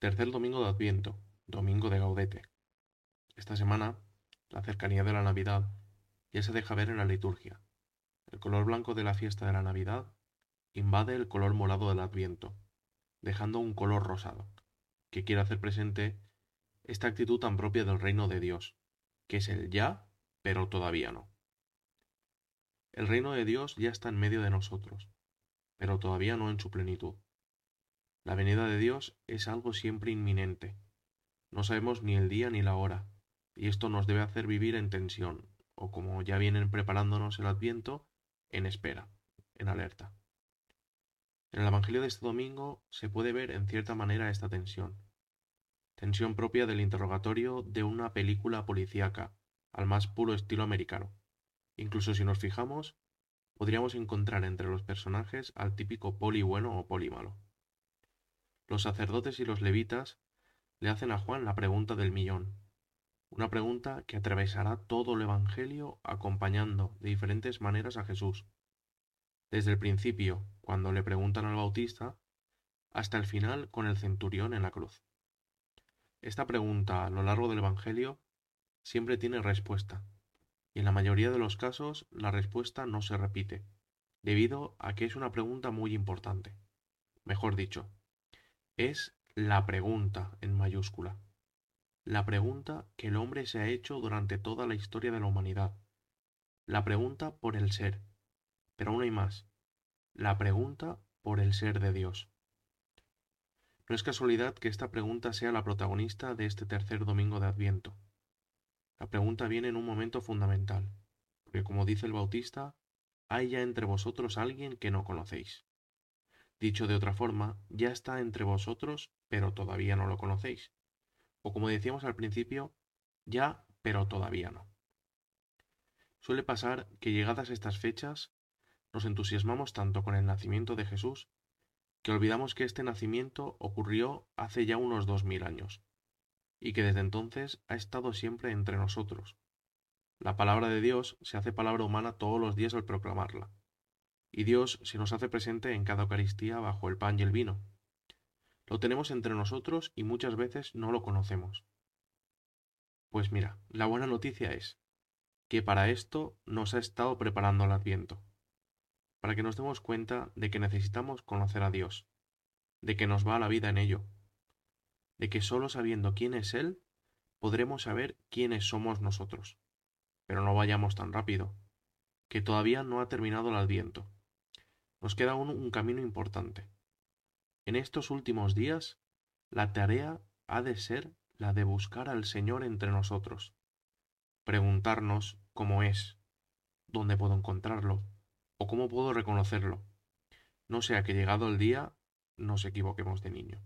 Tercer domingo de Adviento, domingo de Gaudete. Esta semana, la cercanía de la Navidad ya se deja ver en la liturgia. El color blanco de la fiesta de la Navidad invade el color morado del Adviento, dejando un color rosado, que quiere hacer presente esta actitud tan propia del reino de Dios, que es el ya, pero todavía no. El reino de Dios ya está en medio de nosotros, pero todavía no en su plenitud. La venida de Dios es algo siempre inminente. No sabemos ni el día ni la hora, y esto nos debe hacer vivir en tensión, o como ya vienen preparándonos el adviento, en espera, en alerta. En el Evangelio de este domingo se puede ver en cierta manera esta tensión. Tensión propia del interrogatorio de una película policíaca, al más puro estilo americano. Incluso si nos fijamos, podríamos encontrar entre los personajes al típico poli bueno o poli malo. Los sacerdotes y los levitas le hacen a Juan la pregunta del millón, una pregunta que atravesará todo el Evangelio acompañando de diferentes maneras a Jesús, desde el principio, cuando le preguntan al Bautista, hasta el final con el centurión en la cruz. Esta pregunta a lo largo del Evangelio siempre tiene respuesta, y en la mayoría de los casos la respuesta no se repite, debido a que es una pregunta muy importante. Mejor dicho, es la pregunta en mayúscula. La pregunta que el hombre se ha hecho durante toda la historia de la humanidad. La pregunta por el ser. Pero aún hay más. La pregunta por el ser de Dios. No es casualidad que esta pregunta sea la protagonista de este tercer domingo de Adviento. La pregunta viene en un momento fundamental, porque como dice el Bautista, hay ya entre vosotros alguien que no conocéis. Dicho de otra forma, ya está entre vosotros, pero todavía no lo conocéis. O como decíamos al principio, ya, pero todavía no. Suele pasar que llegadas estas fechas, nos entusiasmamos tanto con el nacimiento de Jesús, que olvidamos que este nacimiento ocurrió hace ya unos dos mil años, y que desde entonces ha estado siempre entre nosotros. La palabra de Dios se hace palabra humana todos los días al proclamarla y Dios se nos hace presente en cada Eucaristía bajo el pan y el vino. Lo tenemos entre nosotros y muchas veces no lo conocemos. Pues mira, la buena noticia es que para esto nos ha estado preparando el Adviento, para que nos demos cuenta de que necesitamos conocer a Dios, de que nos va la vida en ello, de que solo sabiendo quién es Él, podremos saber quiénes somos nosotros. Pero no vayamos tan rápido, que todavía no ha terminado el Adviento nos queda aún un camino importante. En estos últimos días, la tarea ha de ser la de buscar al Señor entre nosotros, preguntarnos cómo es, dónde puedo encontrarlo, o cómo puedo reconocerlo, no sea que llegado el día nos equivoquemos de niño.